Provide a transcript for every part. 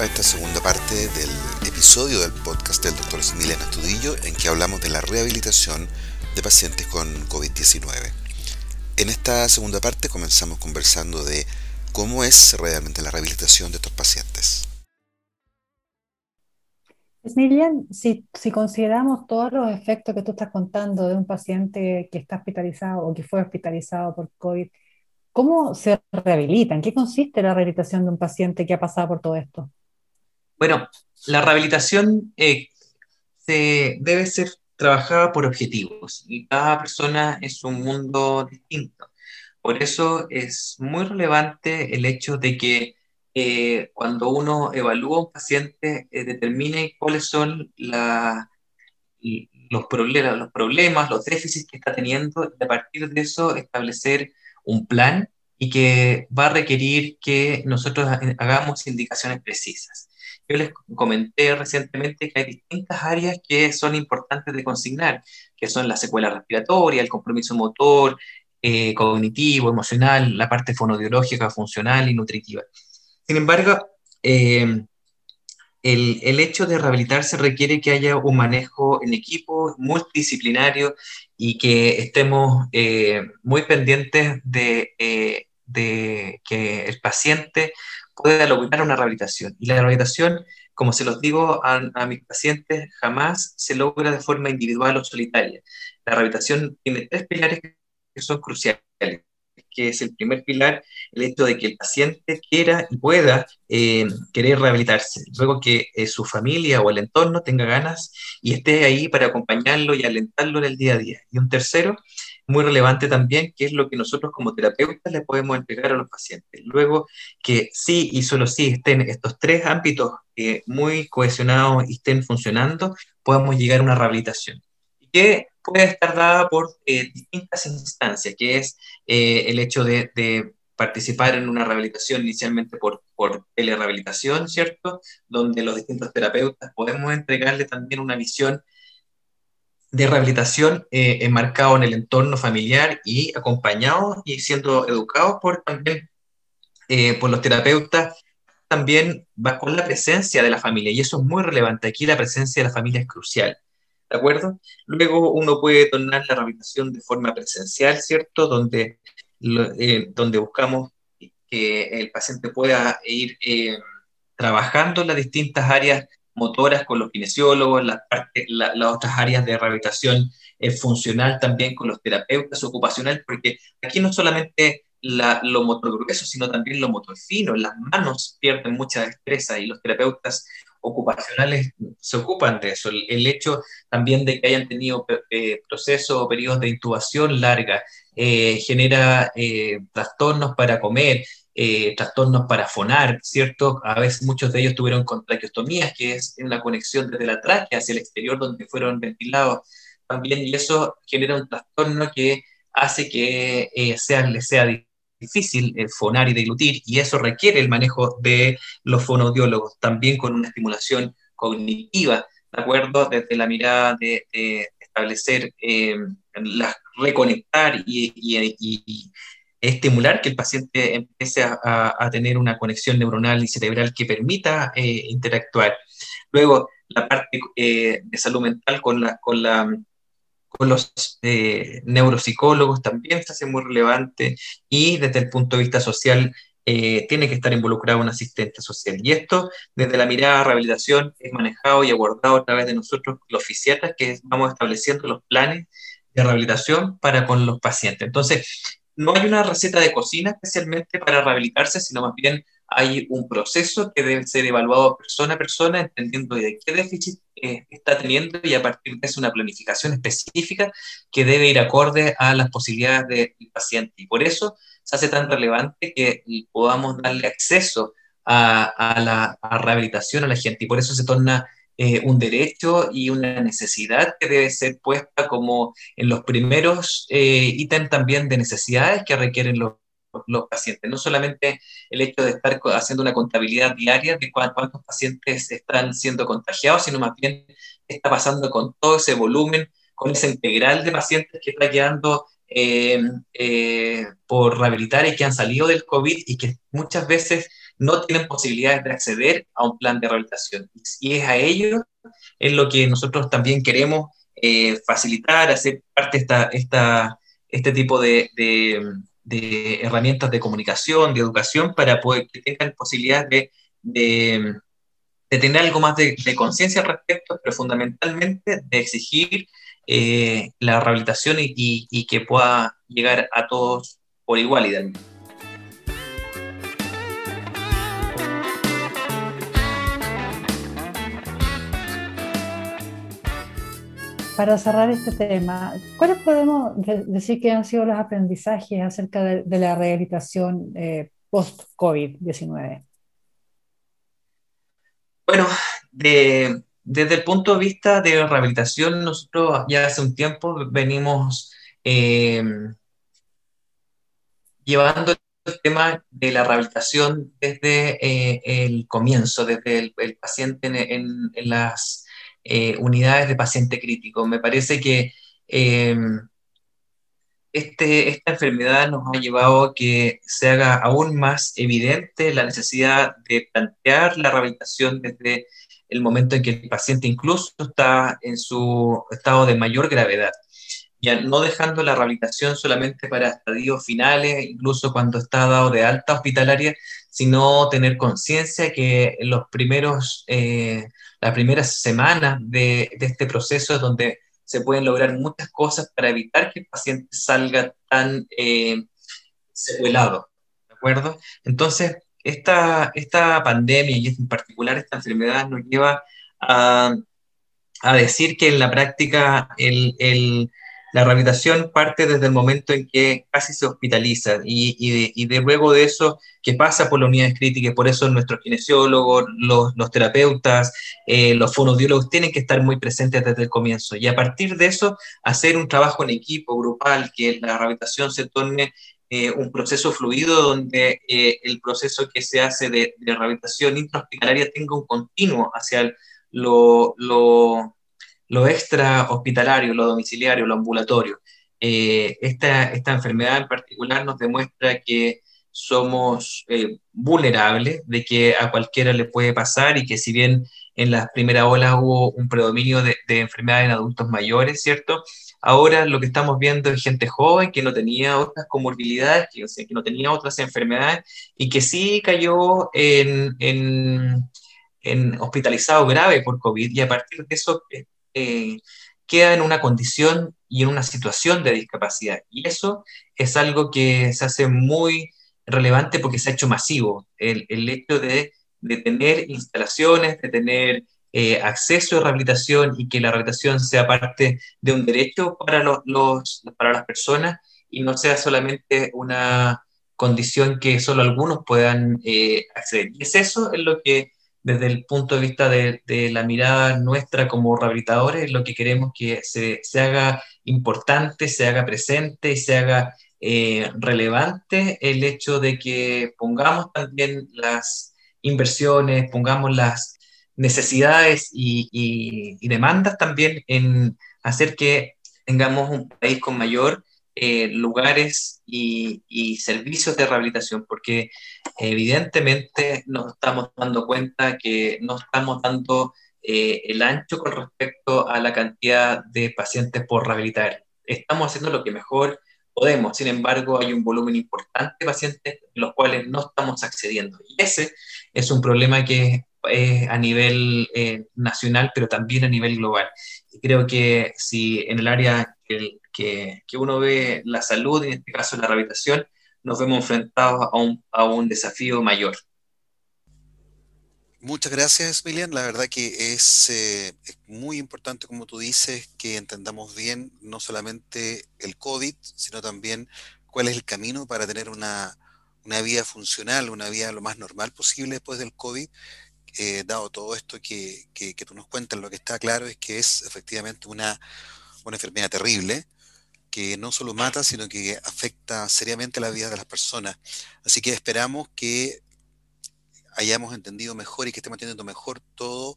A esta segunda parte del episodio del podcast del Dr. Emiliano Estudillo en que hablamos de la rehabilitación de pacientes con COVID-19. En esta segunda parte comenzamos conversando de cómo es realmente la rehabilitación de estos pacientes. Emilian, si, si consideramos todos los efectos que tú estás contando de un paciente que está hospitalizado o que fue hospitalizado por COVID, ¿Cómo se rehabilita? ¿En qué consiste la rehabilitación de un paciente que ha pasado por todo esto? Bueno, la rehabilitación eh, se debe ser trabajada por objetivos y cada persona es un mundo distinto. Por eso es muy relevante el hecho de que eh, cuando uno evalúa a un paciente eh, determine cuáles son los, problemas, los problemas, los déficits que está teniendo y a partir de eso establecer un plan y que va a requerir que nosotros hagamos indicaciones precisas. Yo les comenté recientemente que hay distintas áreas que son importantes de consignar, que son la secuela respiratoria, el compromiso motor, eh, cognitivo, emocional, la parte fonodiológica, funcional y nutritiva. Sin embargo, eh, el, el, hecho de rehabilitarse requiere que haya un manejo en equipo multidisciplinario y que estemos eh, muy pendientes de, eh, de, que el paciente pueda lograr una rehabilitación. Y la rehabilitación, como se los digo a, a mis pacientes, jamás se logra de forma individual o solitaria. La rehabilitación tiene tres pilares que son cruciales que es el primer pilar, el hecho de que el paciente quiera y pueda eh, querer rehabilitarse, luego que eh, su familia o el entorno tenga ganas y esté ahí para acompañarlo y alentarlo en el día a día. Y un tercero, muy relevante también, que es lo que nosotros como terapeutas le podemos entregar a los pacientes. Luego que sí y solo sí estén estos tres ámbitos eh, muy cohesionados y estén funcionando, podamos llegar a una rehabilitación. ¿Y qué puede estar dada por eh, distintas instancias, que es eh, el hecho de, participar en una rehabilitación inicialmente por, por telerehabilitación, ¿cierto? Donde los distintos terapeutas podemos entregarle también una visión de rehabilitación eh, enmarcado en el entorno familiar y acompañado y siendo educados por también por los terapeutas también va con la presencia de la familia y eso es muy relevante. Aquí la presencia de la familia es crucial. ¿de acuerdo? Luego uno puede tornar la rehabilitación de forma presencial, ¿cierto? Donde, eh, donde buscamos que el paciente pueda ir eh, trabajando en las distintas áreas motoras con los kinesiólogos, las, las otras áreas de rehabilitación eh, funcional también con los terapeutas ocupacional, porque aquí no solamente la, lo motor grueso, sino también lo motor fino, las manos pierden mucha destreza y los terapeutas ocupacionales se ocupan de eso. El, hecho también de que hayan tenido eh, procesos o periodos de intubación larga eh, genera trastornos para comer, trastornos para fonar, ¿cierto? A veces muchos de ellos tuvieron traqueostomías, que es una conexión desde la tráquea hacia el exterior donde fueron ventilados también, y eso genera un trastorno que hace que sea, les sea difícil eh, fonar y deglutir, y eso requiere el manejo de los fonodiólogos, también con una estimulación cognitiva, ¿de acuerdo? Desde la mirada de, establecer, eh, la, reconectar y, estimular que el paciente empiece a, tener una conexión neuronal y cerebral que permita eh, interactuar. Luego, la parte de salud mental con la, con la con los eh, neuropsicólogos también se hace muy relevante y desde el punto de vista social eh, tiene que estar involucrado un asistente social. Y esto, desde la mirada de rehabilitación, es manejado y abordado a través de nosotros, los fisiatras, que vamos estableciendo los planes de rehabilitación para con los pacientes. Entonces, no hay una receta de cocina especialmente para rehabilitarse, sino más bien hay un proceso que debe ser evaluado persona a persona, entendiendo de qué déficit eh, está teniendo y a partir de eso una planificación específica que debe ir acorde a las posibilidades del paciente. Y por eso se hace tan relevante que podamos darle acceso a, la rehabilitación a la gente y por eso se torna eh, un derecho y una necesidad que debe ser puesta como en los primeros eh, ítems también de necesidades que requieren los los pacientes. No solamente el hecho de estar haciendo una contabilidad diaria de cuántos pacientes están siendo contagiados, sino más bien está pasando con todo ese volumen, con ese integral de pacientes que está quedando eh, por rehabilitar y que han salido del COVID y que muchas veces no tienen posibilidades de acceder a un plan de rehabilitación. Y es a ellos en lo que nosotros también queremos eh, facilitar, hacer parte de esta, esta, este tipo de, de, herramientas de comunicación, de educación, para poder que tengan posibilidades de, de, tener algo más de, conciencia al respecto, pero fundamentalmente de exigir eh, la rehabilitación y, que pueda llegar a todos por igualdad. Para cerrar este tema, ¿cuáles podemos decir que han sido los aprendizajes acerca de, la rehabilitación eh, post-COVID-19? Bueno, desde el punto de vista de rehabilitación, nosotros ya hace un tiempo venimos eh, llevando el tema de la rehabilitación desde eh, el comienzo, desde el, paciente en las eh, unidades de paciente crítico. Me parece que eh, este, esta enfermedad nos ha llevado a que se haga aún más evidente la necesidad de plantear la rehabilitación desde el momento en que el paciente incluso está en su estado de mayor gravedad. Ya no dejando la rehabilitación solamente para estadios finales, incluso cuando está dado de alta hospitalaria, sino tener conciencia que los primeros eh, las primeras semanas de, este proceso es donde se pueden lograr muchas cosas para evitar que el paciente salga tan eh, secuelado, ¿de acuerdo? Entonces, esta, esta pandemia y en particular esta enfermedad nos lleva a, a decir que en la práctica el la rehabilitación parte desde el momento en que casi se hospitaliza y, de, luego de eso que pasa por las unidades críticas, por eso nuestros kinesiólogos, los, terapeutas, eh, los fonodiólogos tienen que estar muy presentes desde el comienzo. Y a partir de eso hacer un trabajo en equipo, grupal, que la rehabilitación se torne eh, un proceso fluido donde eh, el proceso que se hace de, rehabilitación intrahospitalaria tenga un continuo hacia lo lo extra hospitalario, lo domiciliario, lo ambulatorio. Eh, esta, esta, enfermedad en particular nos demuestra que somos eh, vulnerables, de que a cualquiera le puede pasar y que si bien en las primeras olas hubo un predominio de, de enfermedades en adultos mayores, ¿cierto? Ahora lo que estamos viendo es gente joven que no tenía otras comorbilidades, que, o sea, que no tenía otras enfermedades y que sí cayó en, en, en hospitalizado grave por COVID y a partir de eso eh, queda en una condición y en una situación de discapacidad. Y eso es algo que se hace muy relevante porque se ha hecho masivo. El, el hecho de, de, tener instalaciones, de tener eh, acceso a rehabilitación y que la rehabilitación sea parte de un derecho para, los, para las personas y no sea solamente una condición que solo algunos puedan eh, acceder. Y es eso en lo que desde el punto de vista de, la mirada nuestra como rehabilitadores, lo que queremos que se, se haga importante, se haga presente y se haga eh, relevante el hecho de que pongamos también las inversiones, pongamos las necesidades y, y demandas también en hacer que tengamos un país con mayor eh, lugares y, servicios de rehabilitación, porque evidentemente nos estamos dando cuenta que no estamos dando eh, el ancho con respecto a la cantidad de pacientes por rehabilitar. Estamos haciendo lo que mejor podemos, sin embargo hay un volumen importante de pacientes los cuales no estamos accediendo. Y ese es un problema que es a nivel eh, nacional, pero también a nivel global. Y creo que si en el área que que, uno ve la salud, en este caso la rehabilitación, nos vemos enfrentados a un, desafío mayor. Muchas gracias, Emilian. La verdad que es, eh, es, muy importante, como tú dices, que entendamos bien no solamente el COVID, sino también cuál es el camino para tener una, una vida funcional, una vida lo más normal posible después del COVID. Eh, dado todo esto que, tú nos cuentas, lo que está claro es que es efectivamente una enfermedad terrible, que no solo mata, sino que afecta seriamente la vida de las personas. Así que esperamos que hayamos entendido mejor y que estemos entendiendo mejor todo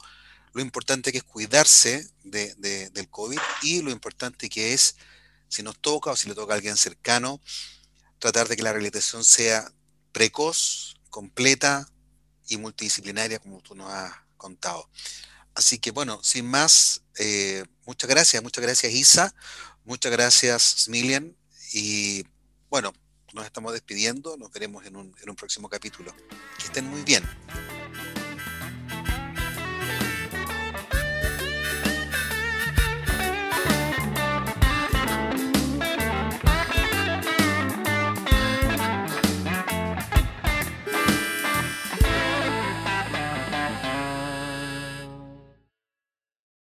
lo importante que es cuidarse de, del COVID y lo importante que es, si nos toca o si le toca a alguien cercano, tratar de que la rehabilitación sea precoz, completa, y multidisciplinaria como tú nos has contado. Así que bueno, sin más, eh, muchas gracias, muchas gracias Isa, muchas gracias Smilian y bueno, nos estamos despidiendo, nos veremos en un, en un próximo capítulo. Que estén muy bien.